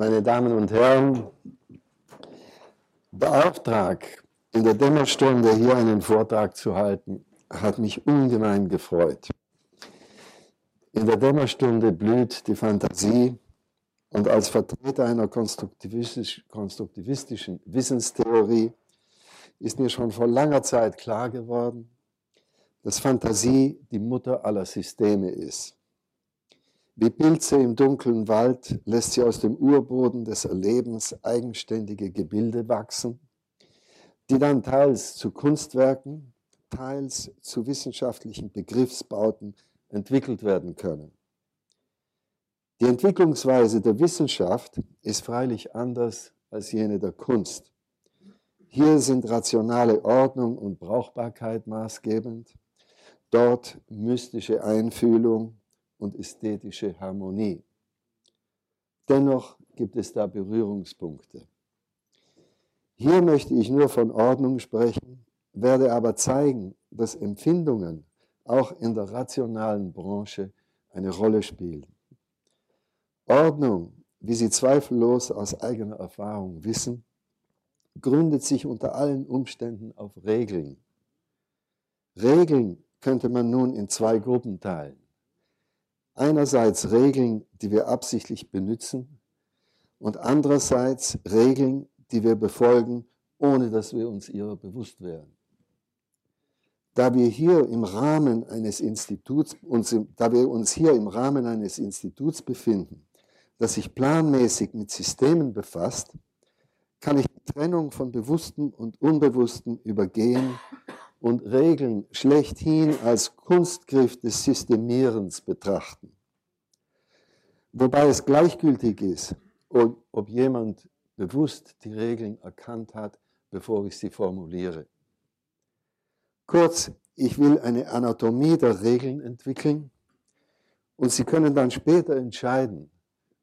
meine Damen und Herren, der Auftrag, in der Dämmerstunde hier einen Vortrag zu halten, hat mich ungemein gefreut. In der Dämmerstunde blüht die Fantasie und als Vertreter einer konstruktivistisch, konstruktivistischen Wissenstheorie ist mir schon vor langer Zeit klar geworden, dass Fantasie die Mutter aller Systeme ist. Wie Pilze im dunklen Wald lässt sie aus dem Urboden des Erlebens eigenständige Gebilde wachsen, die dann teils zu Kunstwerken, teils zu wissenschaftlichen Begriffsbauten entwickelt werden können. Die Entwicklungsweise der Wissenschaft ist freilich anders als jene der Kunst. Hier sind rationale Ordnung und Brauchbarkeit maßgebend, dort mystische Einfühlung und ästhetische Harmonie. Dennoch gibt es da Berührungspunkte. Hier möchte ich nur von Ordnung sprechen, werde aber zeigen, dass Empfindungen auch in der rationalen Branche eine Rolle spielen. Ordnung, wie Sie zweifellos aus eigener Erfahrung wissen, gründet sich unter allen Umständen auf Regeln. Regeln könnte man nun in zwei Gruppen teilen. Einerseits Regeln, die wir absichtlich benutzen und andererseits Regeln, die wir befolgen, ohne dass wir uns ihrer bewusst wären. Da wir hier im Rahmen eines Instituts, uns, da wir uns hier im Rahmen eines Instituts befinden, das sich planmäßig mit Systemen befasst, kann ich die Trennung von Bewussten und Unbewussten übergehen und Regeln schlechthin als Kunstgriff des Systemierens betrachten. Wobei es gleichgültig ist, ob jemand bewusst die Regeln erkannt hat, bevor ich sie formuliere. Kurz, ich will eine Anatomie der Regeln entwickeln und Sie können dann später entscheiden,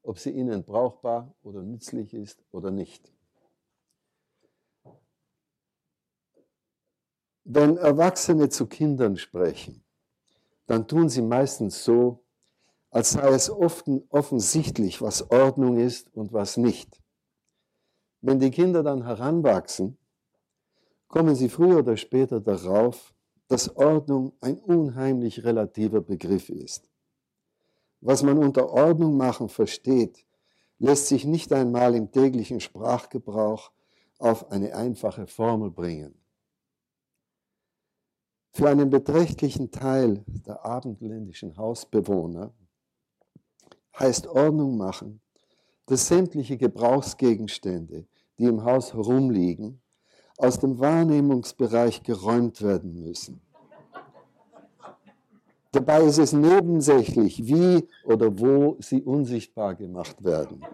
ob sie Ihnen brauchbar oder nützlich ist oder nicht. Wenn Erwachsene zu Kindern sprechen, dann tun sie meistens so, als sei es oft offensichtlich, was Ordnung ist und was nicht. Wenn die Kinder dann heranwachsen, kommen sie früher oder später darauf, dass Ordnung ein unheimlich relativer Begriff ist. Was man unter Ordnung machen versteht, lässt sich nicht einmal im täglichen Sprachgebrauch auf eine einfache Formel bringen. Für einen beträchtlichen Teil der abendländischen Hausbewohner heißt Ordnung machen, dass sämtliche Gebrauchsgegenstände, die im Haus herumliegen, aus dem Wahrnehmungsbereich geräumt werden müssen. Dabei ist es nebensächlich, wie oder wo sie unsichtbar gemacht werden.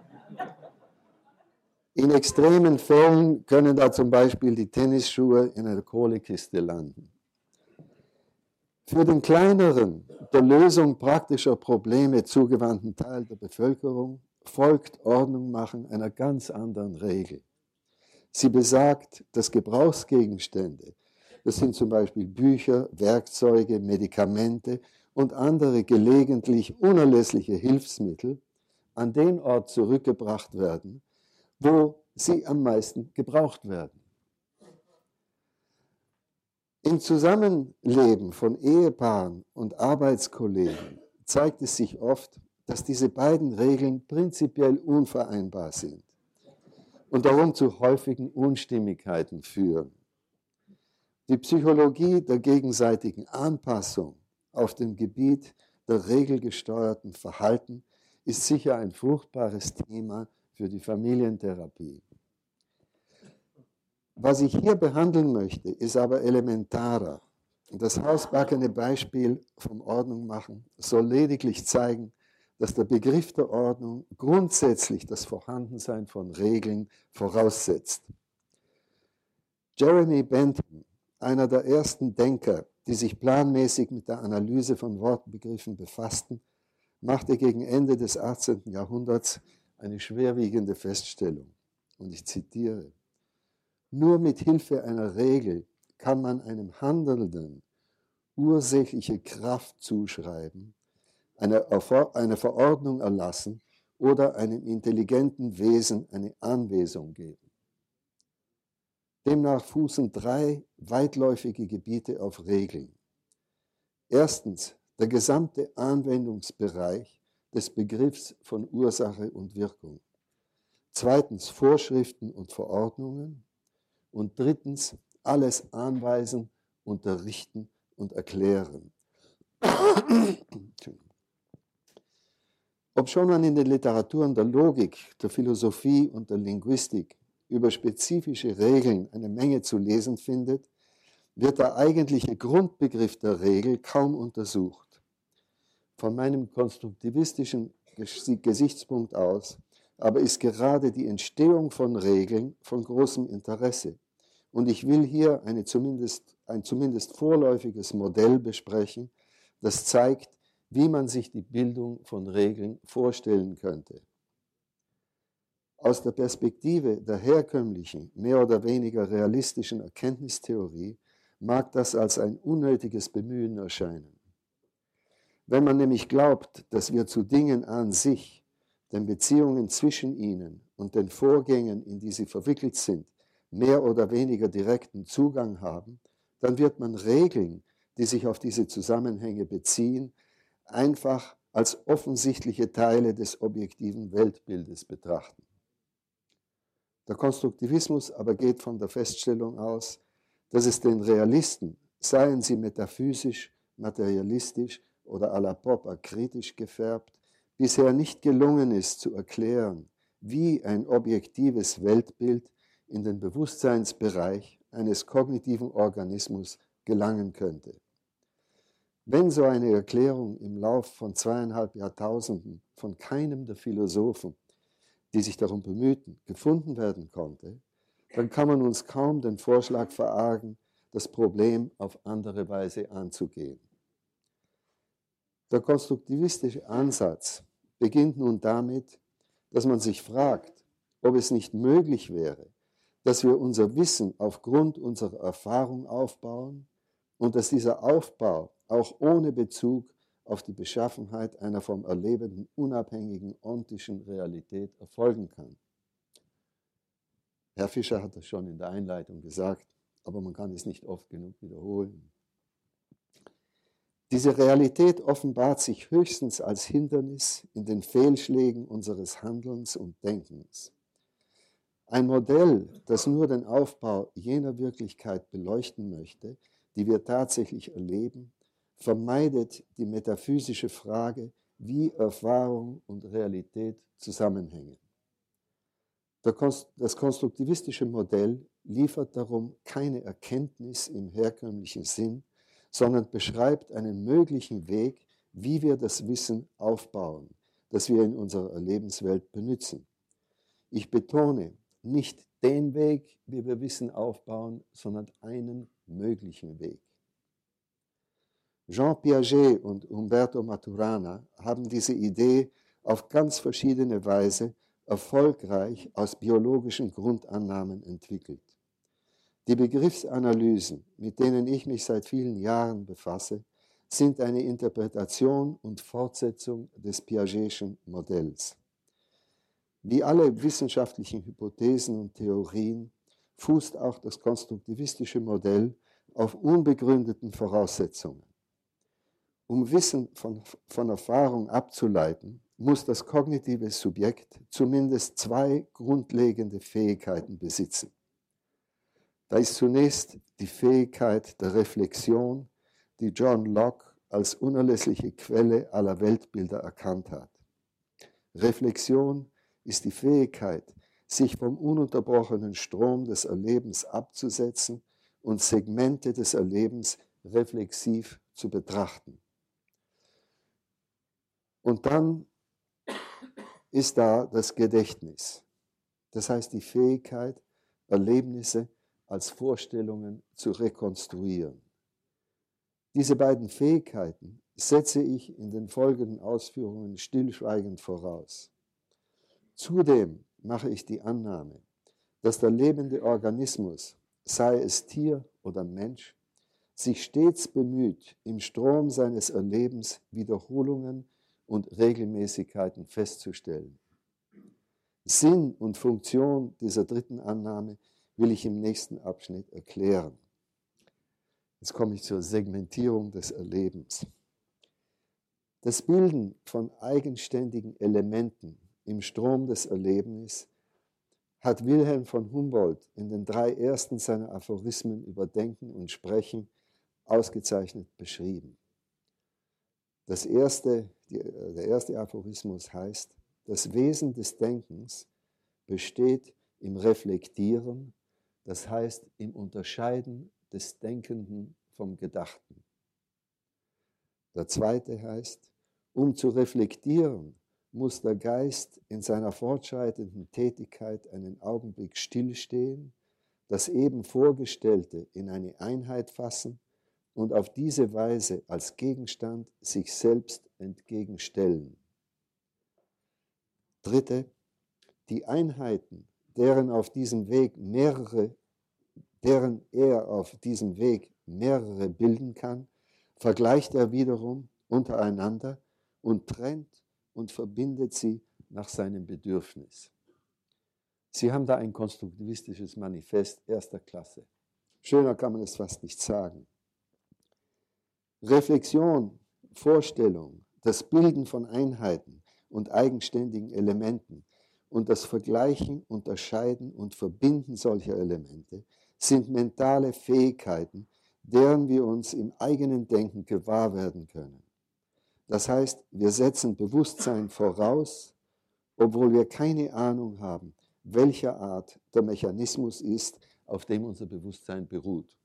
In extremen Fällen können da zum Beispiel die Tennisschuhe in einer Kohlekiste landen. Für den kleineren, der Lösung praktischer Probleme zugewandten Teil der Bevölkerung folgt Ordnung machen einer ganz anderen Regel. Sie besagt, dass Gebrauchsgegenstände, das sind zum Beispiel Bücher, Werkzeuge, Medikamente und andere gelegentlich unerlässliche Hilfsmittel, an den Ort zurückgebracht werden, wo sie am meisten gebraucht werden. Im Zusammenleben von Ehepaaren und Arbeitskollegen zeigt es sich oft, dass diese beiden Regeln prinzipiell unvereinbar sind und darum zu häufigen Unstimmigkeiten führen. Die Psychologie der gegenseitigen Anpassung auf dem Gebiet der regelgesteuerten Verhalten ist sicher ein fruchtbares Thema für die Familientherapie. Was ich hier behandeln möchte, ist aber elementarer. Das hausbackene Beispiel vom Ordnung machen soll lediglich zeigen, dass der Begriff der Ordnung grundsätzlich das Vorhandensein von Regeln voraussetzt. Jeremy Bentham, einer der ersten Denker, die sich planmäßig mit der Analyse von Wortbegriffen befassten, machte gegen Ende des 18. Jahrhunderts eine schwerwiegende Feststellung. Und ich zitiere, nur mit Hilfe einer Regel kann man einem Handelnden ursächliche Kraft zuschreiben, eine, Verordnung erlassen oder einem intelligenten Wesen eine Anwesung geben. Demnach fußen drei weitläufige Gebiete auf Regeln. Erstens der gesamte Anwendungsbereich des Begriffs von Ursache und Wirkung. Zweitens Vorschriften und Verordnungen. Und drittens alles anweisen, unterrichten und erklären. Ob schon man in den Literaturen der Logik, der Philosophie und der Linguistik über spezifische Regeln eine Menge zu lesen findet, wird der eigentliche Grundbegriff der Regel kaum untersucht. Von meinem konstruktivistischen Gesichtspunkt aus aber ist gerade die Entstehung von Regeln von großem Interesse. Und ich will hier eine zumindest, ein zumindest vorläufiges Modell besprechen, das zeigt, wie man sich die Bildung von Regeln vorstellen könnte. Aus der Perspektive der herkömmlichen, mehr oder weniger realistischen Erkenntnistheorie mag das als ein unnötiges Bemühen erscheinen. Wenn man nämlich glaubt, dass wir zu Dingen an sich, den Beziehungen zwischen ihnen und den Vorgängen, in die sie verwickelt sind, mehr oder weniger direkten Zugang haben, dann wird man Regeln, die sich auf diese Zusammenhänge beziehen, einfach als offensichtliche Teile des objektiven Weltbildes betrachten. Der Konstruktivismus aber geht von der Feststellung aus, dass es den Realisten, seien sie metaphysisch, materialistisch oder à la Popper kritisch gefärbt, bisher nicht gelungen ist zu erklären, wie ein objektives Weltbild in den Bewusstseinsbereich eines kognitiven Organismus gelangen könnte. Wenn so eine Erklärung im Lauf von zweieinhalb Jahrtausenden von keinem der Philosophen die sich darum bemühten, gefunden werden konnte, dann kann man uns kaum den Vorschlag verargen, das Problem auf andere Weise anzugehen. Der konstruktivistische Ansatz beginnt nun damit, dass man sich fragt, ob es nicht möglich wäre, dass wir unser Wissen aufgrund unserer Erfahrung aufbauen und dass dieser Aufbau auch ohne Bezug auf die Beschaffenheit einer vom Erlebenden unabhängigen ontischen Realität erfolgen kann. Herr Fischer hat das schon in der Einleitung gesagt, aber man kann es nicht oft genug wiederholen. Diese Realität offenbart sich höchstens als Hindernis in den Fehlschlägen unseres Handelns und Denkens. Ein Modell, das nur den Aufbau jener Wirklichkeit beleuchten möchte, die wir tatsächlich erleben, vermeidet die metaphysische Frage, wie Erfahrung und Realität zusammenhängen. Das konstruktivistische Modell liefert darum keine Erkenntnis im herkömmlichen Sinn, sondern beschreibt einen möglichen Weg, wie wir das Wissen aufbauen, das wir in unserer Erlebenswelt benutzen. Ich betone nicht den Weg, wie wir Wissen aufbauen, sondern einen möglichen Weg. Jean Piaget und Umberto Maturana haben diese Idee auf ganz verschiedene Weise erfolgreich aus biologischen Grundannahmen entwickelt. Die Begriffsanalysen, mit denen ich mich seit vielen Jahren befasse, sind eine Interpretation und Fortsetzung des Piagetischen Modells. Wie alle wissenschaftlichen Hypothesen und Theorien fußt auch das konstruktivistische Modell auf unbegründeten Voraussetzungen. Um Wissen von, von Erfahrung abzuleiten, muss das kognitive Subjekt zumindest zwei grundlegende Fähigkeiten besitzen. Da ist zunächst die Fähigkeit der Reflexion, die John Locke als unerlässliche Quelle aller Weltbilder erkannt hat. Reflexion ist die Fähigkeit, sich vom ununterbrochenen Strom des Erlebens abzusetzen und Segmente des Erlebens reflexiv zu betrachten. Und dann ist da das Gedächtnis. Das heißt die Fähigkeit, Erlebnisse als Vorstellungen zu rekonstruieren. Diese beiden Fähigkeiten setze ich in den folgenden Ausführungen stillschweigend voraus. Zudem mache ich die Annahme, dass der lebende Organismus, sei es Tier oder Mensch, sich stets bemüht, im Strom seines Erlebens Wiederholungen und Regelmäßigkeiten festzustellen. Sinn und Funktion dieser dritten Annahme will ich im nächsten Abschnitt erklären. Jetzt komme ich zur Segmentierung des Erlebens. Das Bilden von eigenständigen Elementen im Strom des Erlebnisses hat Wilhelm von Humboldt in den drei ersten seiner Aphorismen über Denken und Sprechen ausgezeichnet beschrieben. Das erste, der erste Aphorismus heißt, das Wesen des Denkens besteht im Reflektieren, das heißt im Unterscheiden des Denkenden vom Gedachten. Der zweite heißt, um zu reflektieren, muss der Geist in seiner fortschreitenden Tätigkeit einen Augenblick stillstehen, das eben Vorgestellte in eine Einheit fassen und auf diese Weise als Gegenstand sich selbst entgegenstellen. Dritte, die Einheiten, deren auf diesem Weg mehrere, deren er auf diesem Weg mehrere bilden kann, vergleicht er wiederum untereinander und trennt und verbindet sie nach seinem Bedürfnis. Sie haben da ein konstruktivistisches Manifest erster Klasse. Schöner kann man es fast nicht sagen. Reflexion, Vorstellung, das Bilden von Einheiten und eigenständigen Elementen und das Vergleichen, Unterscheiden und Verbinden solcher Elemente sind mentale Fähigkeiten, deren wir uns im eigenen Denken gewahr werden können. Das heißt, wir setzen Bewusstsein voraus, obwohl wir keine Ahnung haben, welcher Art der Mechanismus ist, auf dem unser Bewusstsein beruht.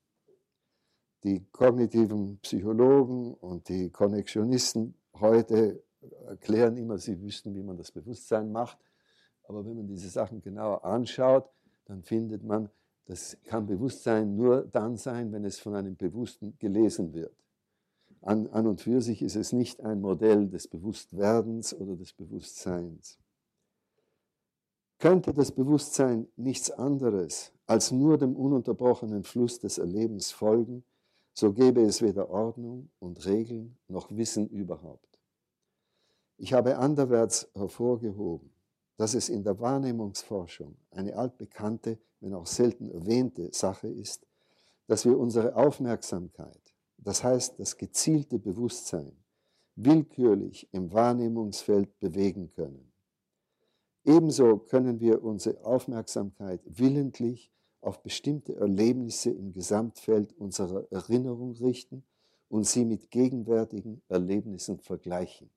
Die kognitiven Psychologen und die Konnexionisten heute erklären immer, sie wüssten, wie man das Bewusstsein macht. Aber wenn man diese Sachen genauer anschaut, dann findet man, das kann Bewusstsein nur dann sein, wenn es von einem Bewussten gelesen wird. An, an und für sich ist es nicht ein Modell des Bewusstwerdens oder des Bewusstseins. Könnte das Bewusstsein nichts anderes als nur dem ununterbrochenen Fluss des Erlebens folgen, so gäbe es weder Ordnung und Regeln noch Wissen überhaupt. Ich habe anderwärts hervorgehoben, dass es in der Wahrnehmungsforschung eine altbekannte, wenn auch selten erwähnte Sache ist, dass wir unsere Aufmerksamkeit das heißt das gezielte Bewusstsein, willkürlich im Wahrnehmungsfeld bewegen können. Ebenso können wir unsere Aufmerksamkeit willentlich auf bestimmte Erlebnisse im Gesamtfeld unserer Erinnerung richten und sie mit gegenwärtigen Erlebnissen vergleichen.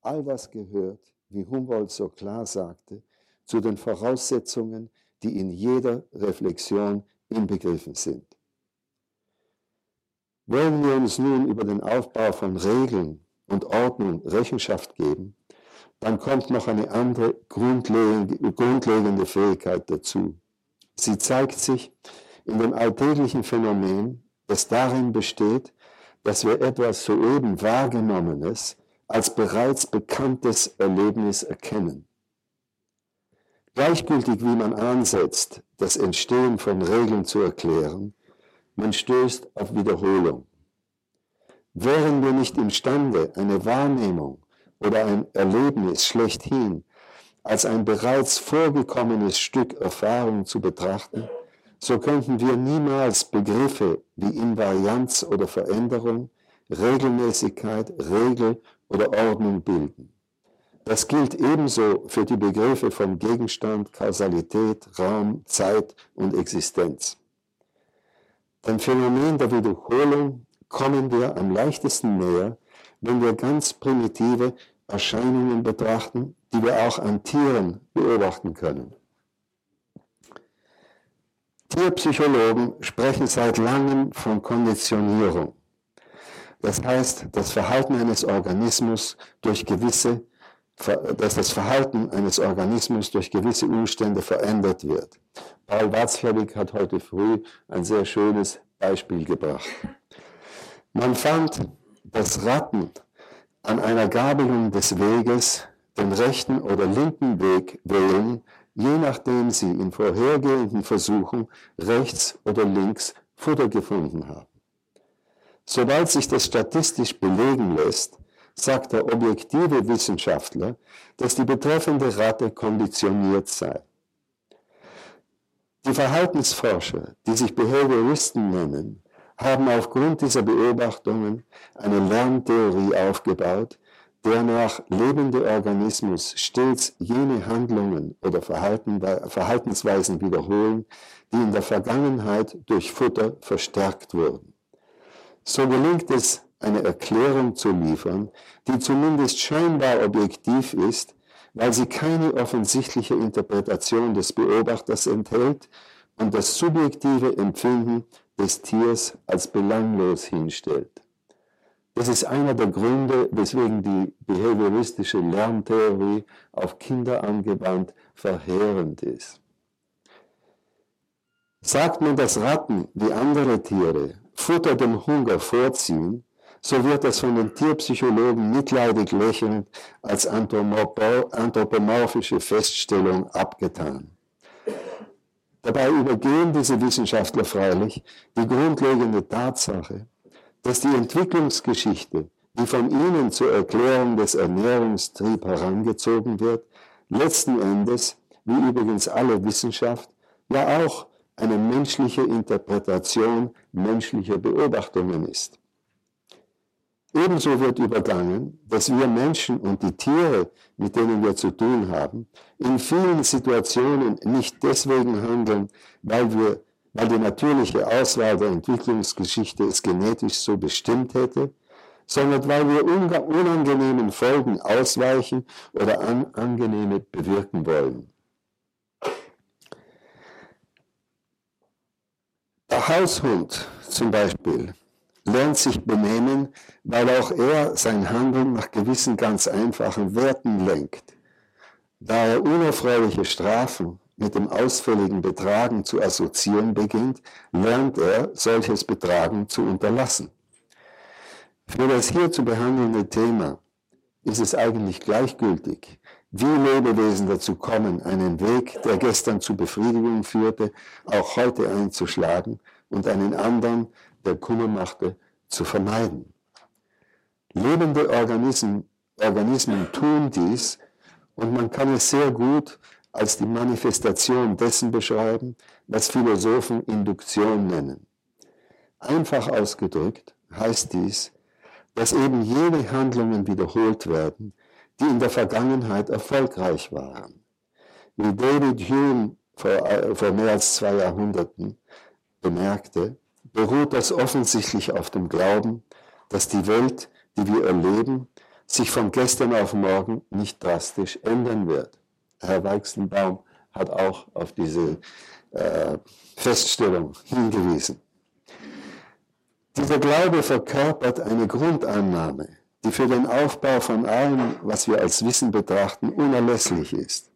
All das gehört, wie Humboldt so klar sagte, zu den Voraussetzungen, die in jeder Reflexion inbegriffen sind. Wollen wir uns nun über den Aufbau von Regeln und Ordnung Rechenschaft geben, dann kommt noch eine andere grundlegende Fähigkeit dazu. Sie zeigt sich in dem alltäglichen Phänomen, das darin besteht, dass wir etwas soeben Wahrgenommenes als bereits bekanntes Erlebnis erkennen. Gleichgültig wie man ansetzt, das Entstehen von Regeln zu erklären, man stößt auf Wiederholung. Wären wir nicht imstande, eine Wahrnehmung oder ein Erlebnis schlechthin als ein bereits vorgekommenes Stück Erfahrung zu betrachten, so könnten wir niemals Begriffe wie Invarianz oder Veränderung, Regelmäßigkeit, Regel oder Ordnung bilden. Das gilt ebenso für die Begriffe von Gegenstand, Kausalität, Raum, Zeit und Existenz. Dem Phänomen der Wiederholung kommen wir am leichtesten näher, wenn wir ganz primitive Erscheinungen betrachten, die wir auch an Tieren beobachten können. Tierpsychologen sprechen seit langem von Konditionierung. Das heißt, das Verhalten eines Organismus durch gewisse, dass das Verhalten eines Organismus durch gewisse Umstände verändert wird. Paul Watzlawick hat heute früh ein sehr schönes Beispiel gebracht. Man fand, dass Ratten an einer Gabelung des Weges den rechten oder linken Weg wählen, je nachdem sie in vorhergehenden Versuchen rechts oder links Futter gefunden haben. Sobald sich das statistisch belegen lässt, sagt der objektive Wissenschaftler, dass die betreffende Ratte konditioniert sei. Die Verhaltensforscher, die sich Behavioristen nennen, haben aufgrund dieser Beobachtungen eine Lerntheorie aufgebaut, der nach lebende Organismus stets jene Handlungen oder Verhaltensweisen wiederholen, die in der Vergangenheit durch Futter verstärkt wurden. So gelingt es, eine Erklärung zu liefern, die zumindest scheinbar objektiv ist, weil sie keine offensichtliche Interpretation des Beobachters enthält und das subjektive Empfinden des Tiers als belanglos hinstellt. Das ist einer der Gründe, weswegen die behavioristische Lerntheorie auf Kinder angewandt verheerend ist. Sagt man, dass Ratten wie andere Tiere Futter dem Hunger vorziehen, so wird das von den Tierpsychologen mitleidig lächelnd als anthropomorphische Feststellung abgetan. Dabei übergehen diese Wissenschaftler freilich die grundlegende Tatsache, dass die Entwicklungsgeschichte, die von ihnen zur Erklärung des Ernährungstriebs herangezogen wird, letzten Endes, wie übrigens alle Wissenschaft, ja auch eine menschliche Interpretation menschlicher Beobachtungen ist. Ebenso wird übergangen, dass wir Menschen und die Tiere, mit denen wir zu tun haben, in vielen Situationen nicht deswegen handeln, weil wir weil die natürliche Auswahl der Entwicklungsgeschichte es genetisch so bestimmt hätte, sondern weil wir unangenehmen Folgen ausweichen oder an, angenehme bewirken wollen. Der Haushund zum Beispiel lernt sich benehmen, weil auch er sein Handeln nach gewissen ganz einfachen Werten lenkt. Da er unerfreuliche Strafen mit dem ausfälligen Betragen zu assoziieren beginnt, lernt er, solches Betragen zu unterlassen. Für das hier zu behandelnde Thema ist es eigentlich gleichgültig, wie Lebewesen dazu kommen, einen Weg, der gestern zu Befriedigung führte, auch heute einzuschlagen und einen anderen, der Kummer machte, zu vermeiden. Lebende Organismen, Organismen tun dies und man kann es sehr gut als die Manifestation dessen beschreiben, was Philosophen Induktion nennen. Einfach ausgedrückt heißt dies, dass eben jene Handlungen wiederholt werden, die in der Vergangenheit erfolgreich waren. Wie David Hume vor, äh, vor mehr als zwei Jahrhunderten bemerkte, beruht das offensichtlich auf dem Glauben, dass die Welt, die wir erleben, sich von gestern auf morgen nicht drastisch ändern wird. Herr Weichselbaum hat auch auf diese äh, Feststellung hingewiesen. Dieser Glaube verkörpert eine Grundannahme, die für den Aufbau von allem, was wir als Wissen betrachten, unerlässlich ist.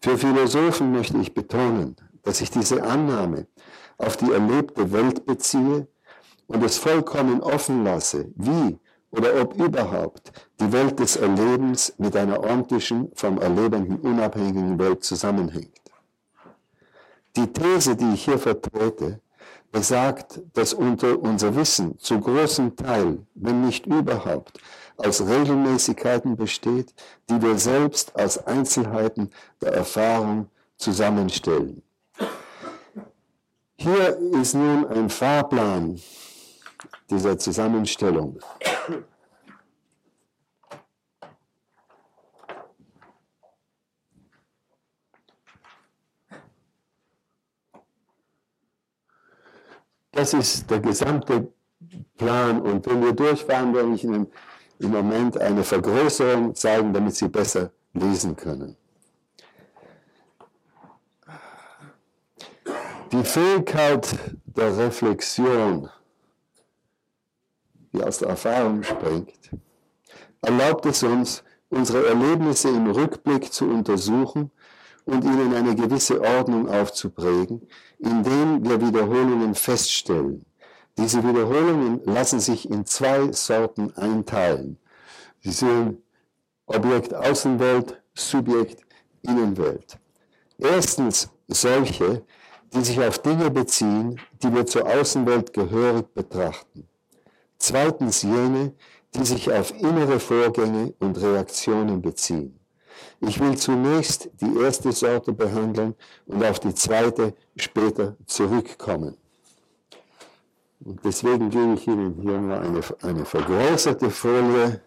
Für Philosophen möchte ich betonen, dass ich diese Annahme auf die erlebte Welt beziehe und es vollkommen offen lasse, wie oder ob überhaupt die Welt des Erlebens mit einer ordentlichen, vom Erlebenden unabhängigen Welt zusammenhängt. Die These, die ich hier vertrete, besagt, dass unser Wissen zu großem Teil, wenn nicht überhaupt, aus Regelmäßigkeiten besteht, die wir selbst als Einzelheiten der Erfahrung zusammenstellen. Hier ist nun ein Fahrplan dieser Zusammenstellung. Das ist der gesamte Plan. Und wenn wir durchfahren, werde ich Ihnen im Moment eine Vergrößerung zeigen, damit Sie besser lesen können. Die Fähigkeit der Reflexion, die aus der Erfahrung springt, erlaubt es uns, unsere Erlebnisse im Rückblick zu untersuchen und ihnen eine gewisse Ordnung aufzuprägen, indem wir Wiederholungen feststellen. Diese Wiederholungen lassen sich in zwei Sorten einteilen. Sie sind Objekt Außenwelt, Subjekt Innenwelt. Erstens solche, die sich auf Dinge beziehen, die wir zur Außenwelt gehörig betrachten. Zweitens jene, die sich auf innere Vorgänge und Reaktionen beziehen. Ich will zunächst die erste Sorte behandeln und auf die zweite später zurückkommen. Und deswegen gebe ich Ihnen hier nur eine, eine vergrößerte Folie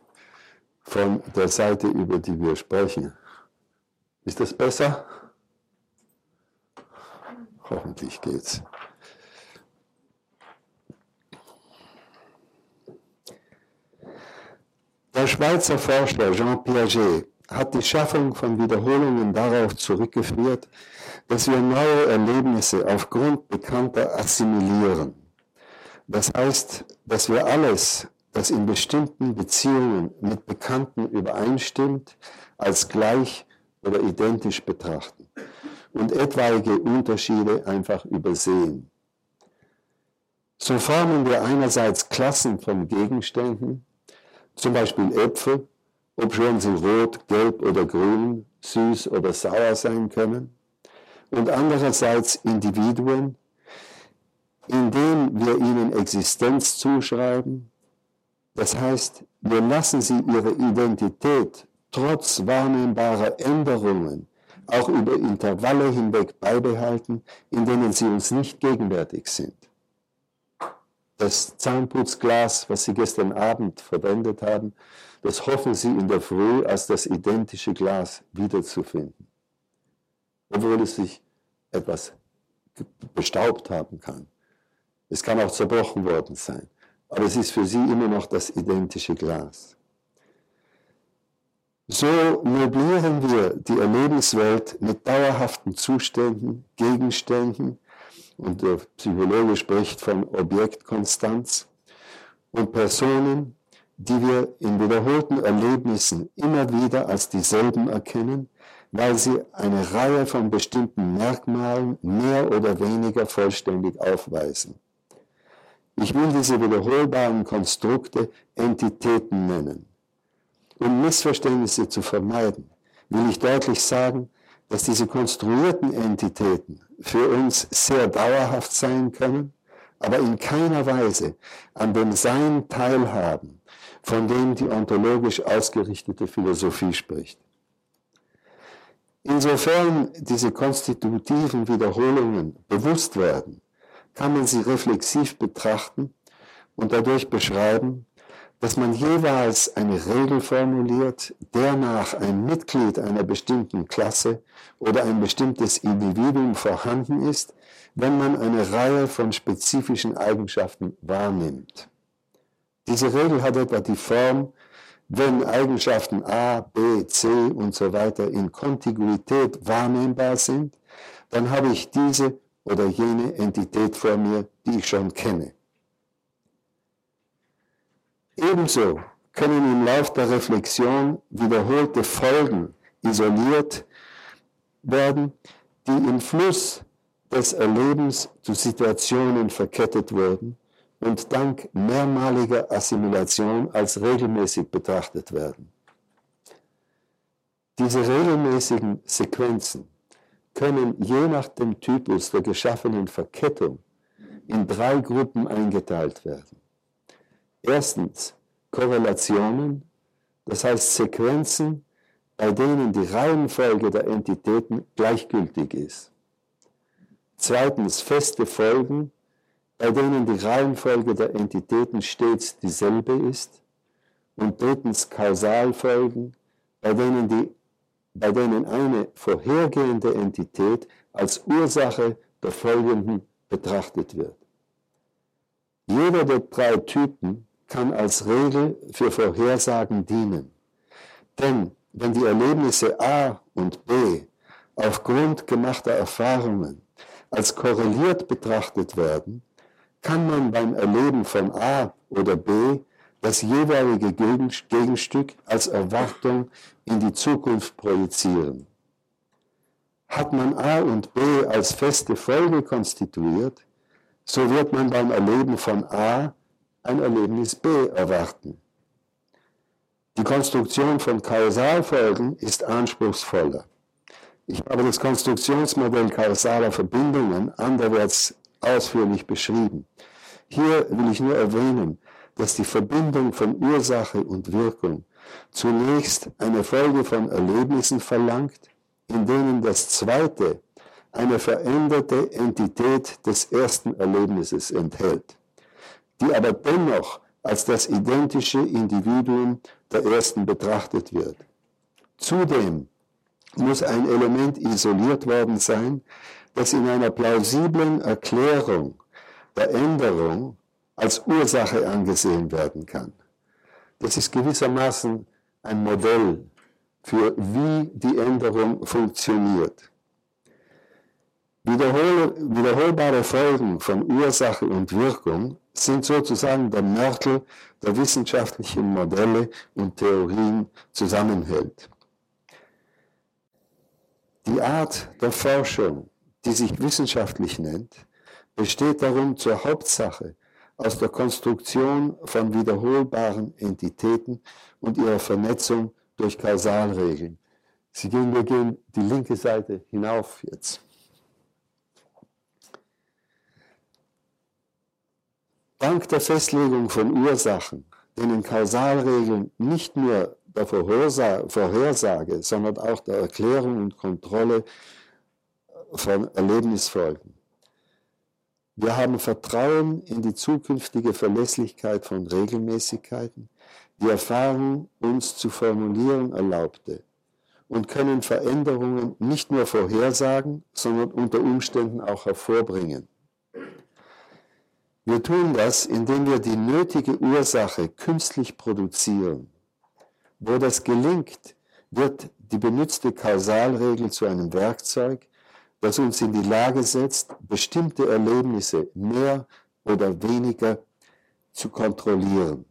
von der Seite, über die wir sprechen. Ist das besser? Hoffentlich geht's. Der Schweizer Forscher Jean Piaget hat die Schaffung von Wiederholungen darauf zurückgeführt, dass wir neue Erlebnisse aufgrund bekannter assimilieren. Das heißt, dass wir alles, das in bestimmten Beziehungen mit Bekannten übereinstimmt, als gleich oder identisch betrachten und etwaige Unterschiede einfach übersehen. So formen wir einerseits Klassen von Gegenständen, zum Beispiel Äpfel, ob schon sie rot, gelb oder grün, süß oder sauer sein können. Und andererseits Individuen, indem wir ihnen Existenz zuschreiben. Das heißt, wir lassen sie ihre Identität trotz wahrnehmbarer Änderungen auch über Intervalle hinweg beibehalten, in denen sie uns nicht gegenwärtig sind das Zahnputzglas, was Sie gestern Abend verwendet haben, das hoffen Sie in der Früh als das identische Glas wiederzufinden. Obwohl es sich etwas bestaubt haben kann. Es kann auch zerbrochen worden sein. Aber es ist für Sie immer noch das identische Glas. So möblieren wir die Erlebenswelt mit dauerhaften Zuständen, Gegenständen, und der Psychologe spricht von Objektkonstanz und Personen, die wir in wiederholten Erlebnissen immer wieder als dieselben erkennen, weil sie eine Reihe von bestimmten Merkmalen mehr oder weniger vollständig aufweisen. Ich will diese wiederholbaren Konstrukte Entitäten nennen. Um Missverständnisse zu vermeiden, will ich deutlich sagen, dass diese konstruierten Entitäten für uns sehr dauerhaft sein können, aber in keiner Weise an dem Sein teilhaben, von dem die ontologisch ausgerichtete Philosophie spricht. Insofern diese konstitutiven Wiederholungen bewusst werden, kann man sie reflexiv betrachten und dadurch beschreiben, dass man jeweils eine Regel formuliert, der nach ein Mitglied einer bestimmten Klasse oder ein bestimmtes Individuum vorhanden ist, wenn man eine Reihe von spezifischen Eigenschaften wahrnimmt. Diese Regel hat etwa die Form, wenn Eigenschaften A, B, C und so weiter in Kontiguität wahrnehmbar sind, dann habe ich diese oder jene Entität vor mir, die ich schon kenne. Ebenso können im Lauf der Reflexion wiederholte Folgen isoliert werden, die im Fluss des Erlebens zu Situationen verkettet wurden und dank mehrmaliger Assimilation als regelmäßig betrachtet werden. Diese regelmäßigen Sequenzen können je nach dem Typus der geschaffenen Verkettung in drei Gruppen eingeteilt werden. Erstens Korrelationen, das heißt Sequenzen, bei denen die Reihenfolge der Entitäten gleichgültig ist. Zweitens feste Folgen, bei denen die Reihenfolge der Entitäten stets dieselbe ist. Und drittens Kausalfolgen, bei denen, die, bei denen eine vorhergehende Entität als Ursache der folgenden betrachtet wird. Jeder der drei Typen kann als Regel für Vorhersagen dienen. Denn wenn die Erlebnisse A und B aufgrund gemachter Erfahrungen als korreliert betrachtet werden, kann man beim Erleben von A oder B das jeweilige Gegenstück als Erwartung in die Zukunft projizieren. Hat man A und B als feste Folge konstituiert, so wird man beim Erleben von A ein Erlebnis B erwarten. Die Konstruktion von Kausalfolgen ist anspruchsvoller. Ich habe das Konstruktionsmodell kausaler Verbindungen anderwärts ausführlich beschrieben. Hier will ich nur erwähnen, dass die Verbindung von Ursache und Wirkung zunächst eine Folge von Erlebnissen verlangt, in denen das zweite eine veränderte Entität des ersten Erlebnisses enthält, die aber dennoch als das identische Individuum der ersten betrachtet wird. Zudem muss ein Element isoliert worden sein, das in einer plausiblen Erklärung der Änderung als Ursache angesehen werden kann. Das ist gewissermaßen ein Modell für wie die Änderung funktioniert. Wiederhol wiederholbare Folgen von Ursache und Wirkung sind sozusagen der Mörtel, der wissenschaftlichen Modelle und Theorien zusammenhält. Die Art der Forschung, die sich wissenschaftlich nennt, besteht darum zur Hauptsache aus der Konstruktion von wiederholbaren Entitäten und ihrer Vernetzung durch Kausalregeln. Sie gehen, wir gehen die linke Seite hinauf jetzt. Dank der Festlegung von Ursachen, denen Kausalregeln nicht nur der Vorhersage, sondern auch der Erklärung und Kontrolle von Erlebnisfolgen. Wir haben Vertrauen in die zukünftige Verlässlichkeit von Regelmäßigkeiten, die Erfahrung uns zu formulieren erlaubte und können Veränderungen nicht nur vorhersagen, sondern unter Umständen auch hervorbringen. Wir tun das, indem wir die nötige Ursache künstlich produzieren. Wo das gelingt, wird die benutzte Kausalregel zu einem Werkzeug, das uns in die Lage setzt, bestimmte Erlebnisse mehr oder weniger zu kontrollieren.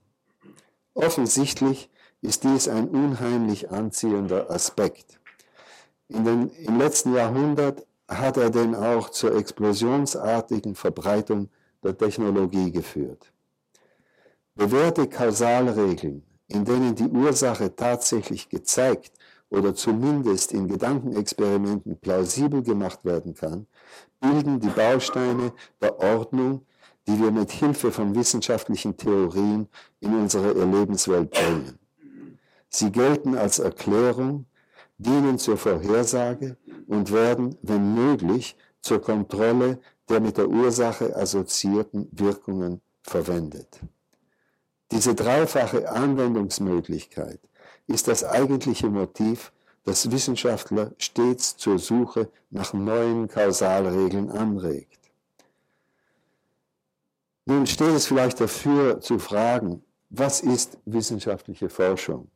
Offensichtlich ist dies ein unheimlich anziehender Aspekt. Den, Im letzten Jahrhundert hat er denn auch zur explosionsartigen Verbreitung der Technologie geführt. Bewährte Kausalregeln, in denen die Ursache tatsächlich gezeigt oder zumindest in Gedankenexperimenten plausibel gemacht werden kann, bilden die Bausteine der Ordnung, die wir mit Hilfe von wissenschaftlichen Theorien in unsere Erlebenswelt bringen. Sie gelten als Erklärung, dienen zur Vorhersage und werden, wenn möglich, zur Kontrolle der mit der Ursache assoziierten Wirkungen verwendet. Diese dreifache Anwendungsmöglichkeit ist das eigentliche Motiv, das Wissenschaftler stets zur Suche nach neuen Kausalregeln anregt. Nun steht es vielleicht dafür zu fragen, was ist wissenschaftliche Forschung?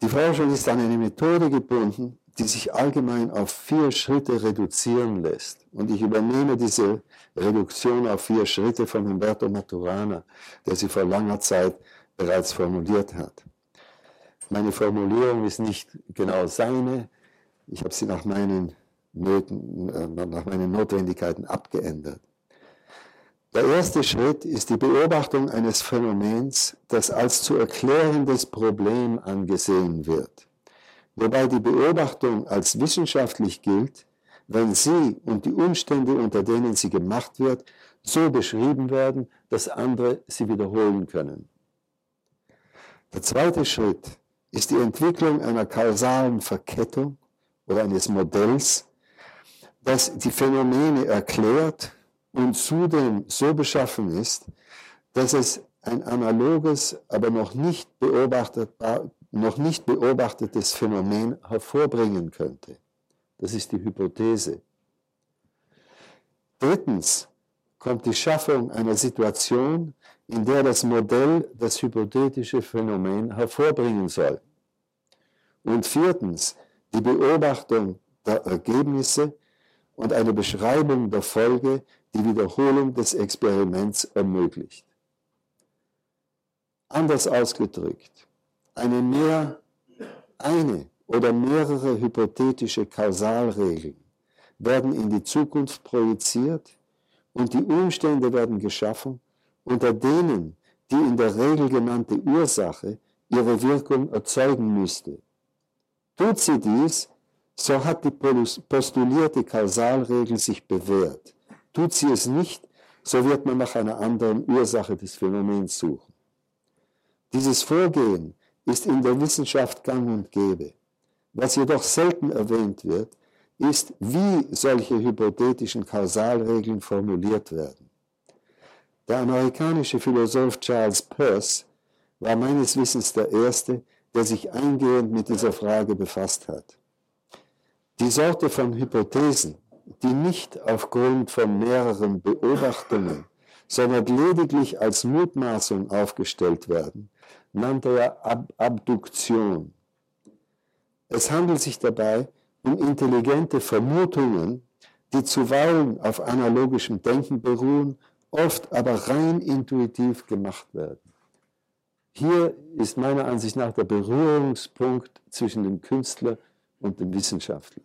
Die Forschung ist an eine Methode gebunden, die sich allgemein auf vier Schritte reduzieren lässt. Und ich übernehme diese Reduktion auf vier Schritte von Humberto Maturana, der sie vor langer Zeit bereits formuliert hat. Meine Formulierung ist nicht genau seine. Ich habe sie nach meinen, Nöten, äh, nach meinen Notwendigkeiten abgeändert. Der erste Schritt ist die Beobachtung eines Phänomens, das als zu erklärendes Problem angesehen wird wobei die Beobachtung als wissenschaftlich gilt, wenn sie und die Umstände, unter denen sie gemacht wird, so beschrieben werden, dass andere sie wiederholen können. Der zweite Schritt ist die Entwicklung einer kausalen Verkettung oder eines Modells, das die Phänomene erklärt und zudem so beschaffen ist, dass es ein analoges, aber noch nicht beobachtbar, noch nicht beobachtetes Phänomen hervorbringen könnte. Das ist die Hypothese. Drittens kommt die Schaffung einer Situation, in der das Modell das hypothetische Phänomen hervorbringen soll. Und viertens die Beobachtung der Ergebnisse und eine Beschreibung der Folge, die Wiederholung des Experiments ermöglicht. Anders ausgedrückt, eine mehr, eine oder mehrere hypothetische Kausalregeln werden in die Zukunft projiziert und die Umstände werden geschaffen, unter denen die in der Regel genannte Ursache ihre Wirkung erzeugen müsste. Tut sie dies, so hat die postulierte Kausalregel sich bewährt. Tut sie es nicht, so wird man nach einer anderen Ursache des Phänomens suchen. Dieses Vorgehen ist in der Wissenschaft gang und gäbe. Was jedoch selten erwähnt wird, ist, wie solche hypothetischen Kausalregeln formuliert werden. Der amerikanische Philosoph Charles Peirce war meines Wissens der Erste, der sich eingehend mit dieser Frage befasst hat. Die Sorte von Hypothesen, die nicht aufgrund von mehreren Beobachtungen, sondern lediglich als Mutmaßung aufgestellt werden, nannte er Ab Abduktion. Es handelt sich dabei um intelligente Vermutungen, die zuweilen auf analogischem Denken beruhen, oft aber rein intuitiv gemacht werden. Hier ist meiner Ansicht nach der Berührungspunkt zwischen dem Künstler und dem Wissenschaftler.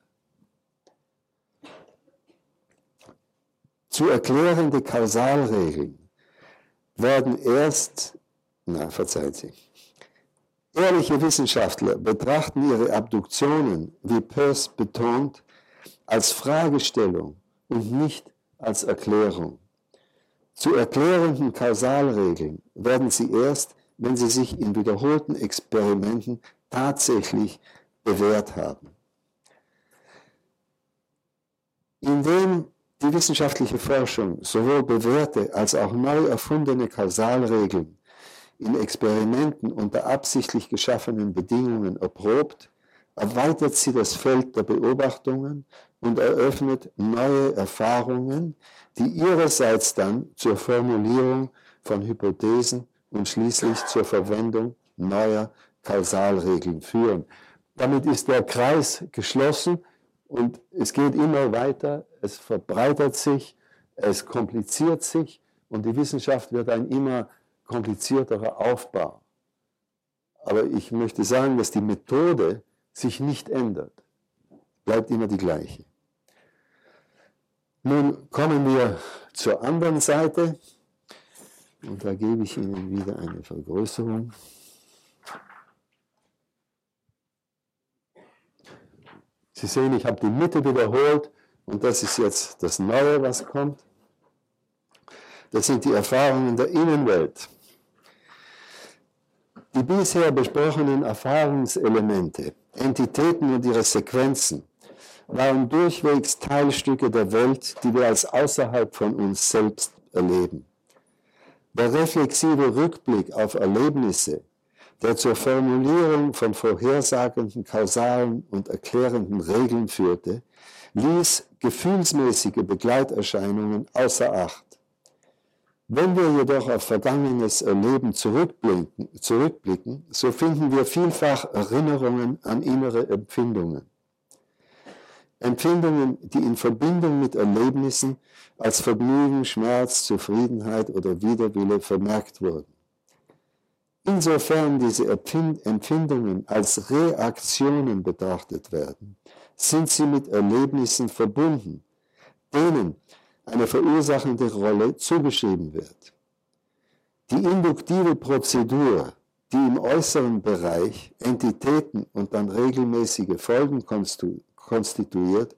Zu erklärende Kausalregeln werden erst, na, verzeihen Sie, ehrliche Wissenschaftler betrachten ihre Abduktionen, wie Peirce betont, als Fragestellung und nicht als Erklärung. Zu erklärenden Kausalregeln werden sie erst, wenn sie sich in wiederholten Experimenten tatsächlich bewährt haben. Indem die wissenschaftliche Forschung sowohl bewährte als auch neu erfundene Kausalregeln in Experimenten unter absichtlich geschaffenen Bedingungen erprobt, erweitert sie das Feld der Beobachtungen und eröffnet neue Erfahrungen, die ihrerseits dann zur Formulierung von Hypothesen und schließlich zur Verwendung neuer Kausalregeln führen. Damit ist der Kreis geschlossen und es geht immer weiter, es verbreitert sich, es kompliziert sich und die Wissenschaft wird ein immer komplizierterer Aufbau. Aber ich möchte sagen, dass die Methode sich nicht ändert, bleibt immer die gleiche. Nun kommen wir zur anderen Seite und da gebe ich Ihnen wieder eine Vergrößerung. Sie sehen, ich habe die Mitte wiederholt und das ist jetzt das Neue, was kommt. Das sind die Erfahrungen der Innenwelt. Die bisher besprochenen Erfahrungselemente, Entitäten und ihre Sequenzen waren durchwegs Teilstücke der Welt, die wir als außerhalb von uns selbst erleben. Der reflexive Rückblick auf Erlebnisse der zur Formulierung von vorhersagenden, kausalen und erklärenden Regeln führte, ließ gefühlsmäßige Begleiterscheinungen außer Acht. Wenn wir jedoch auf vergangenes Erleben zurückblicken, zurückblicken, so finden wir vielfach Erinnerungen an innere Empfindungen. Empfindungen, die in Verbindung mit Erlebnissen als Vergnügen, Schmerz, Zufriedenheit oder Widerwille vermerkt wurden. Insofern diese Empfindungen als Reaktionen betrachtet werden, sind sie mit Erlebnissen verbunden, denen eine verursachende Rolle zugeschrieben wird. Die induktive Prozedur, die im äußeren Bereich Entitäten und dann regelmäßige Folgen konstituiert,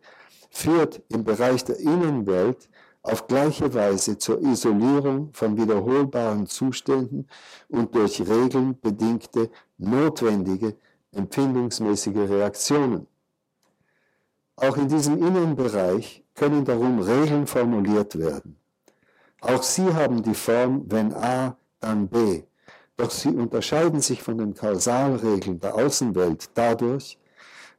führt im Bereich der Innenwelt auf gleiche Weise zur Isolierung von wiederholbaren Zuständen und durch Regeln bedingte notwendige empfindungsmäßige Reaktionen. Auch in diesem Innenbereich können darum Regeln formuliert werden. Auch sie haben die Form wenn A, dann B, doch sie unterscheiden sich von den Kausalregeln der Außenwelt dadurch,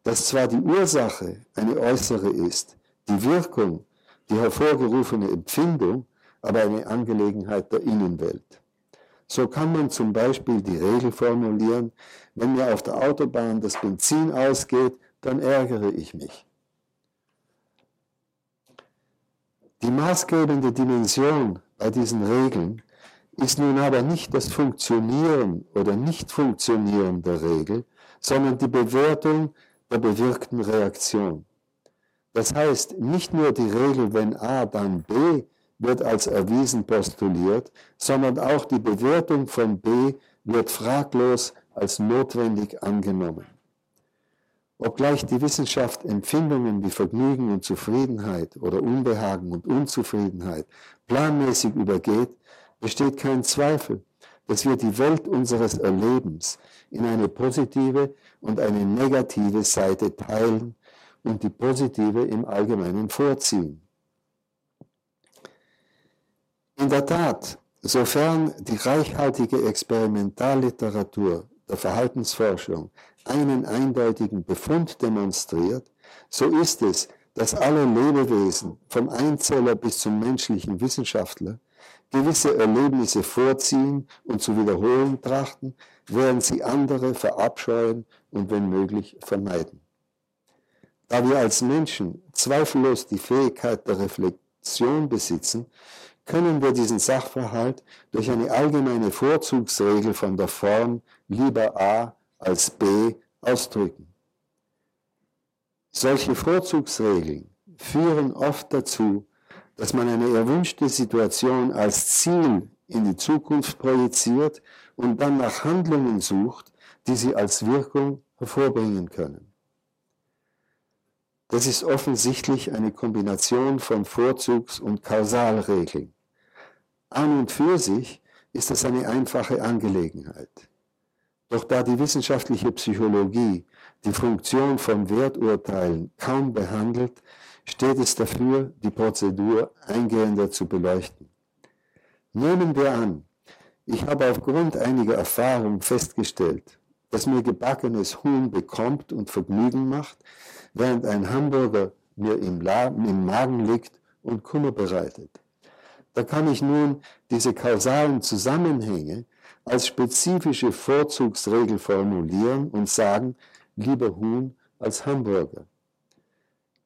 dass zwar die Ursache eine äußere ist, die Wirkung die hervorgerufene Empfindung aber eine Angelegenheit der Innenwelt. So kann man zum Beispiel die Regel formulieren, wenn mir auf der Autobahn das Benzin ausgeht, dann ärgere ich mich. Die maßgebende Dimension bei diesen Regeln ist nun aber nicht das Funktionieren oder Nicht-Funktionieren der Regel, sondern die Bewertung der bewirkten Reaktion. Das heißt, nicht nur die Regel, wenn A, dann B wird als erwiesen postuliert, sondern auch die Bewertung von B wird fraglos als notwendig angenommen. Obgleich die Wissenschaft Empfindungen wie Vergnügen und Zufriedenheit oder Unbehagen und Unzufriedenheit planmäßig übergeht, besteht kein Zweifel, dass wir die Welt unseres Erlebens in eine positive und eine negative Seite teilen und die positive im Allgemeinen vorziehen. In der Tat, sofern die reichhaltige Experimentalliteratur der Verhaltensforschung einen eindeutigen Befund demonstriert, so ist es, dass alle Lebewesen, vom Einzeller bis zum menschlichen Wissenschaftler, gewisse Erlebnisse vorziehen und zu wiederholen trachten, während sie andere verabscheuen und wenn möglich vermeiden. Da wir als Menschen zweifellos die Fähigkeit der Reflexion besitzen, können wir diesen Sachverhalt durch eine allgemeine Vorzugsregel von der Form lieber A als B ausdrücken. Solche Vorzugsregeln führen oft dazu, dass man eine erwünschte Situation als Ziel in die Zukunft projiziert und dann nach Handlungen sucht, die sie als Wirkung hervorbringen können. Das ist offensichtlich eine Kombination von Vorzugs- und Kausalregeln. An und für sich ist das eine einfache Angelegenheit. Doch da die wissenschaftliche Psychologie die Funktion von Werturteilen kaum behandelt, steht es dafür, die Prozedur eingehender zu beleuchten. Nehmen wir an, ich habe aufgrund einiger Erfahrung festgestellt, dass mir gebackenes Huhn bekommt und Vergnügen macht, während ein Hamburger mir im, im Magen liegt und Kummer bereitet. Da kann ich nun diese kausalen Zusammenhänge als spezifische Vorzugsregel formulieren und sagen, lieber Huhn als Hamburger.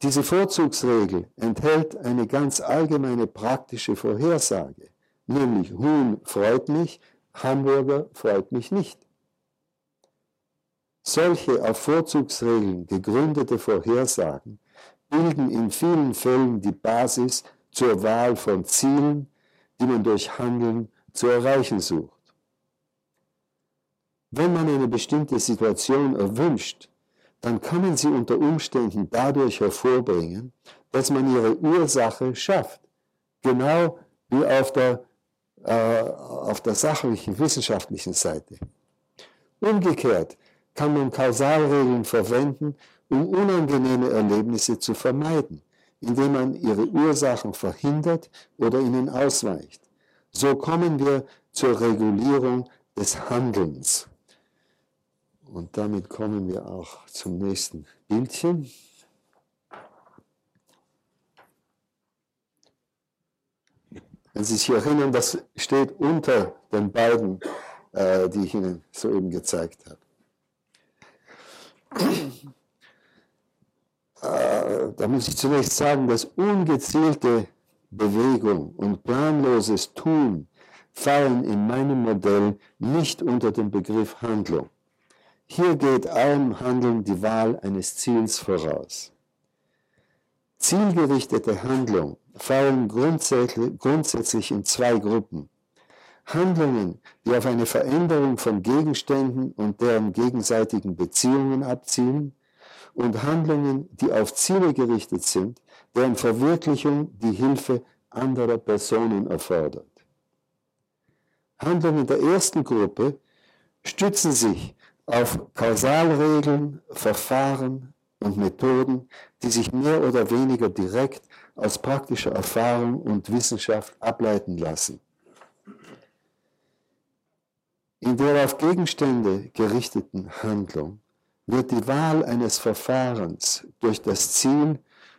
Diese Vorzugsregel enthält eine ganz allgemeine praktische Vorhersage, nämlich Huhn freut mich, Hamburger freut mich nicht. Solche auf Vorzugsregeln gegründete Vorhersagen bilden in vielen Fällen die Basis zur Wahl von Zielen, die man durch Handeln zu erreichen sucht. Wenn man eine bestimmte Situation erwünscht, dann kann man sie unter Umständen dadurch hervorbringen, dass man ihre Ursache schafft. Genau wie auf der, äh, auf der sachlichen, wissenschaftlichen Seite. Umgekehrt kann man Kausalregeln verwenden, um unangenehme Erlebnisse zu vermeiden, indem man ihre Ursachen verhindert oder ihnen ausweicht. So kommen wir zur Regulierung des Handelns. Und damit kommen wir auch zum nächsten Bildchen. Wenn Sie sich erinnern, das steht unter den beiden, äh, die ich Ihnen soeben gezeigt habe. Äh, da muss ich zunächst sagen, dass ungezielte Bewegung und planloses Tun fallen in meinem Modell nicht unter den Begriff Handlung. Hier geht allem Handeln die Wahl eines Ziels voraus. Zielgerichtete Handlung fallen grundsätzlich in zwei Gruppen. Handlungen, die auf eine Veränderung von Gegenständen und deren gegenseitigen Beziehungen abzielen, und Handlungen, die auf Ziele gerichtet sind, deren Verwirklichung die Hilfe anderer Personen erfordert. Handlungen der ersten Gruppe stützen sich auf Kausalregeln, Verfahren und Methoden, die sich mehr oder weniger direkt aus praktischer Erfahrung und Wissenschaft ableiten lassen. In der auf Gegenstände gerichteten Handlung wird die Wahl eines Verfahrens durch das Ziel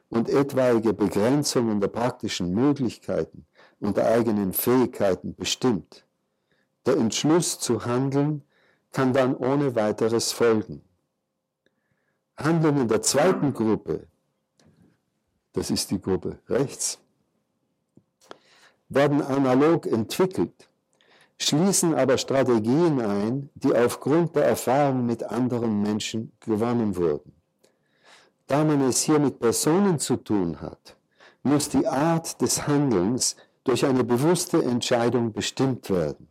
und etwaige Begrenzungen der praktischen Möglichkeiten und der eigenen Fähigkeiten bestimmt. Der Entschluss zu handeln kann dann ohne weiteres folgen. Handlungen der zweiten Gruppe, das ist die Gruppe rechts, werden analog entwickelt, schließen aber Strategien ein, die aufgrund der Erfahrung mit anderen Menschen gewonnen wurden. Da man es hier mit Personen zu tun hat, muss die Art des Handelns durch eine bewusste Entscheidung bestimmt werden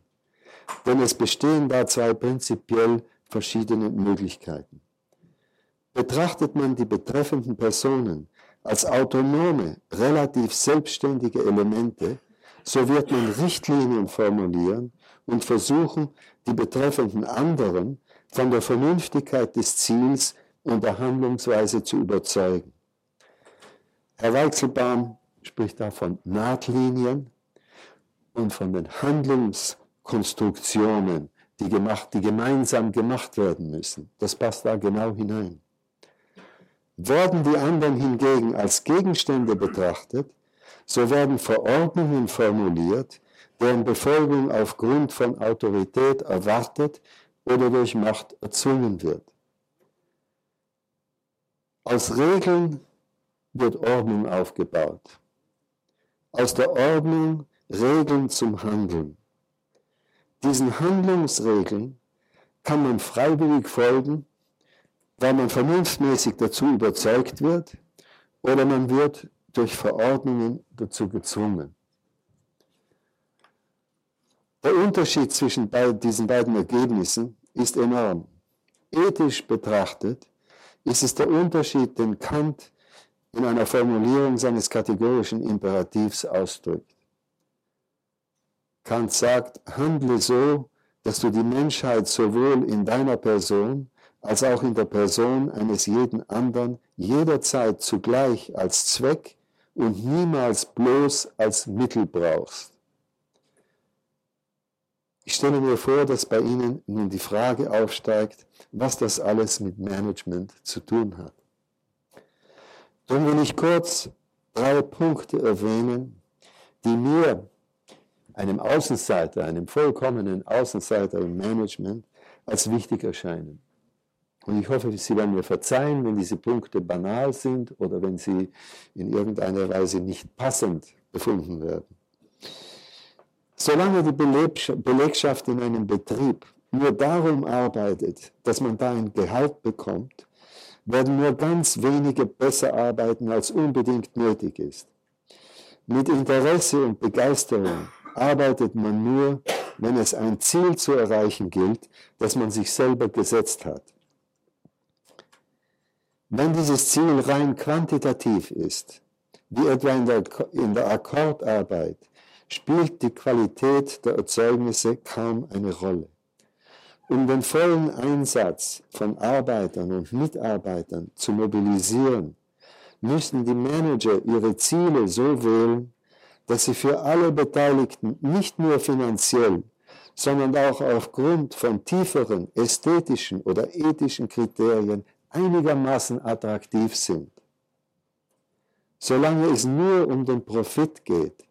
denn es bestehen da zwei prinzipiell verschiedene Möglichkeiten. Betrachtet man die betreffenden Personen als autonome, relativ selbstständige Elemente, so wird man Richtlinien formulieren und versuchen, die betreffenden anderen von der Vernünftigkeit des Ziels und der Handlungsweise zu überzeugen. Herr Weichselbaum spricht da von Nahtlinien und von den Handlungskonstruktionen, die, gemacht, die gemeinsam gemacht werden müssen. Das passt da genau hinein. Werden die anderen hingegen als Gegenstände betrachtet, so werden Verordnungen formuliert, deren Befolgung aufgrund von Autorität erwartet oder durch Macht erzwungen wird. Aus Regeln wird Ordnung aufgebaut. Aus der Ordnung Regeln zum Handeln. Diesen Handlungsregeln kann man freiwillig folgen, weil man vernunftmäßig dazu überzeugt wird oder man wird durch Verordnungen dazu gezwungen. Der Unterschied zwischen diesen beiden Ergebnissen ist enorm. Ethisch betrachtet ist es der Unterschied, den Kant in einer Formulierung seines kategorischen Imperativs ausdrückt. Kant sagt, handle so, dass du die Menschheit sowohl in deiner Person als auch in der Person eines jeden anderen jederzeit zugleich als Zweck und niemals bloß als Mittel brauchst. Ich stelle mir vor, dass bei Ihnen nun die Frage aufsteigt, was das alles mit Management zu tun hat. Dann will ich kurz drei Punkte erwähnen, die mir, einem Außenseiter, einem vollkommenen Außenseiter im Management, als wichtig erscheinen. Und ich hoffe, Sie werden mir verzeihen, wenn diese Punkte banal sind oder wenn sie in irgendeiner Weise nicht passend befunden werden. Solange die Belegschaft in einem Betrieb nur darum arbeitet, dass man da ein Gehalt bekommt, werden nur ganz wenige besser arbeiten, als unbedingt nötig ist. Mit Interesse und Begeisterung arbeitet man nur, wenn es ein Ziel zu erreichen gilt, das man sich selber gesetzt hat. Wenn dieses Ziel rein quantitativ ist, wie etwa in der, in der Akkordarbeit, spielt die Qualität der Erzeugnisse kaum eine Rolle. Um den vollen Einsatz von Arbeitern und Mitarbeitern zu mobilisieren, müssen die Manager ihre Ziele so wählen, dass sie für alle Beteiligten nicht nur finanziell, sondern auch aufgrund von tieferen ästhetischen oder ethischen Kriterien einigermaßen attraktiv sind. Solange es nur um den Profit geht,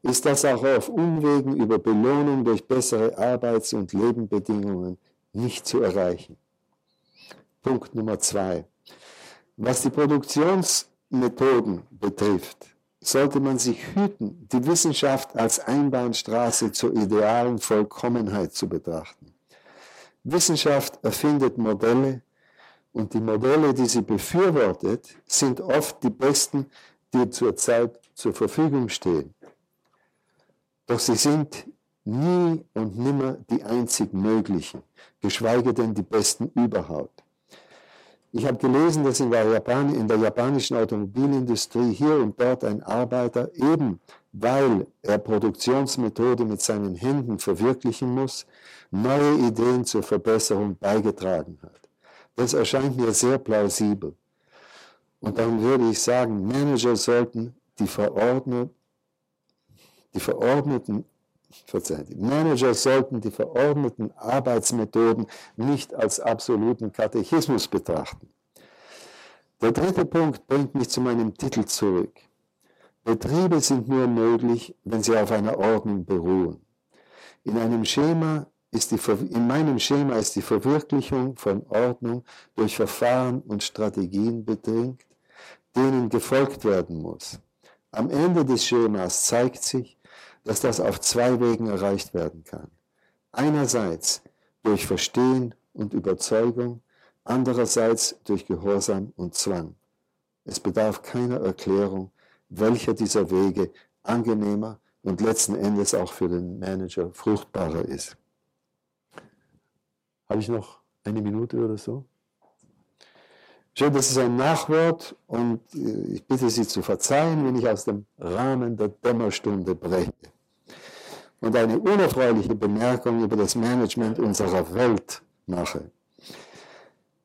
ist das auch auf Umwegen über Belohnung durch bessere Arbeits- und Lebenbedingungen nicht zu erreichen. Punkt Nummer zwei. Was die Produktionsmethoden betrifft, sollte man sich hüten, die Wissenschaft als Einbahnstraße zur idealen Vollkommenheit zu betrachten. Wissenschaft erfindet Modelle, und die Modelle, die sie befürwortet, sind oft die besten, die zurzeit zur Verfügung stehen. Doch sie sind nie und nimmer die einzig möglichen, geschweige denn die besten überhaupt. Ich habe gelesen, dass in der, Japan, in der japanischen Automobilindustrie hier und dort ein Arbeiter eben weil er Produktionsmethode mit seinen Händen verwirklichen muss, neue Ideen zur Verbesserung beigetragen hat. Das erscheint mir sehr plausibel. Und dann würde ich sagen, Manager sollten die, verordnet, die verordneten Manager sollten die verordneten Arbeitsmethoden nicht als absoluten Katechismus betrachten. Der dritte Punkt bringt mich zu meinem Titel zurück. Betriebe sind nur möglich, wenn sie auf einer Ordnung beruhen. In einem Schema ist die, in meinem Schema ist die Verwirklichung von Ordnung durch Verfahren und Strategien bedingt, denen gefolgt werden muss. Am Ende des Schemas zeigt sich, dass das auf zwei Wegen erreicht werden kann. Einerseits durch Verstehen und Überzeugung, andererseits durch Gehorsam und Zwang. Es bedarf keiner Erklärung, welcher dieser Wege angenehmer und letzten Endes auch für den Manager fruchtbarer ist. Habe ich noch eine Minute oder so? Schön, das ist ein Nachwort und äh, ich bitte Sie zu verzeihen, wenn ich aus dem Rahmen der Dämmerstunde breche und eine unerfreuliche Bemerkung über das Management unserer Welt mache.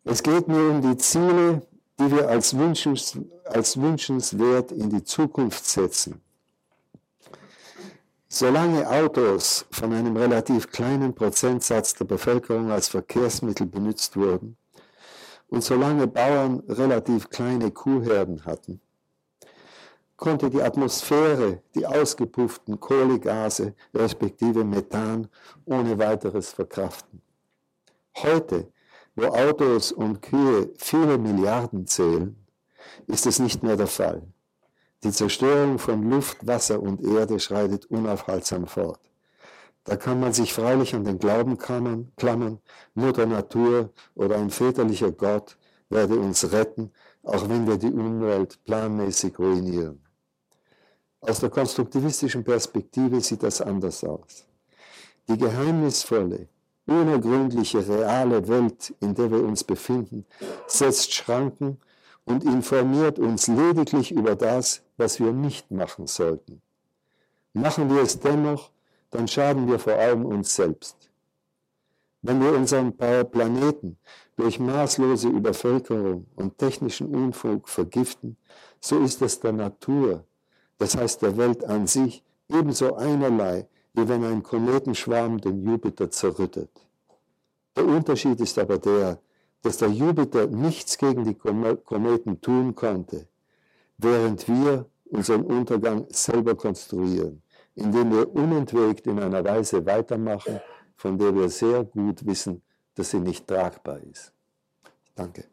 Es geht mir um die Ziele, die wir als, wünschens, als wünschenswert in die Zukunft setzen. Solange Autos von einem relativ kleinen Prozentsatz der Bevölkerung als Verkehrsmittel benutzt wurden und solange Bauern relativ kleine Kuhherden hatten, konnte die Atmosphäre die ausgepufften Kohlegase respektive Methan ohne weiteres verkraften. Heute, wo Autos und Kühe viele Milliarden zählen, ist es nicht mehr der Fall. Die Zerstörung von Luft, Wasser und Erde schreitet unaufhaltsam fort. Da kann man sich freilich an den Glauben klammern, Mutter Natur oder ein väterlicher Gott werde uns retten, auch wenn wir die Umwelt planmäßig ruinieren. Aus der konstruktivistischen Perspektive sieht das anders aus. Die geheimnisvolle, unergründliche, reale Welt, in der wir uns befinden, setzt Schranken und informiert uns lediglich über das, was wir nicht machen sollten. Machen wir es dennoch, dann schaden wir vor allem uns selbst. Wenn wir unseren Planeten durch maßlose Übervölkerung und technischen Unfug vergiften, so ist es der Natur, das heißt der Welt an sich, ebenso einerlei, wie wenn ein Kometenschwarm den Jupiter zerrüttet. Der Unterschied ist aber der, dass der Jupiter nichts gegen die Kometen tun konnte, während wir unseren Untergang selber konstruieren, indem wir unentwegt in einer Weise weitermachen, von der wir sehr gut wissen, dass sie nicht tragbar ist. Danke.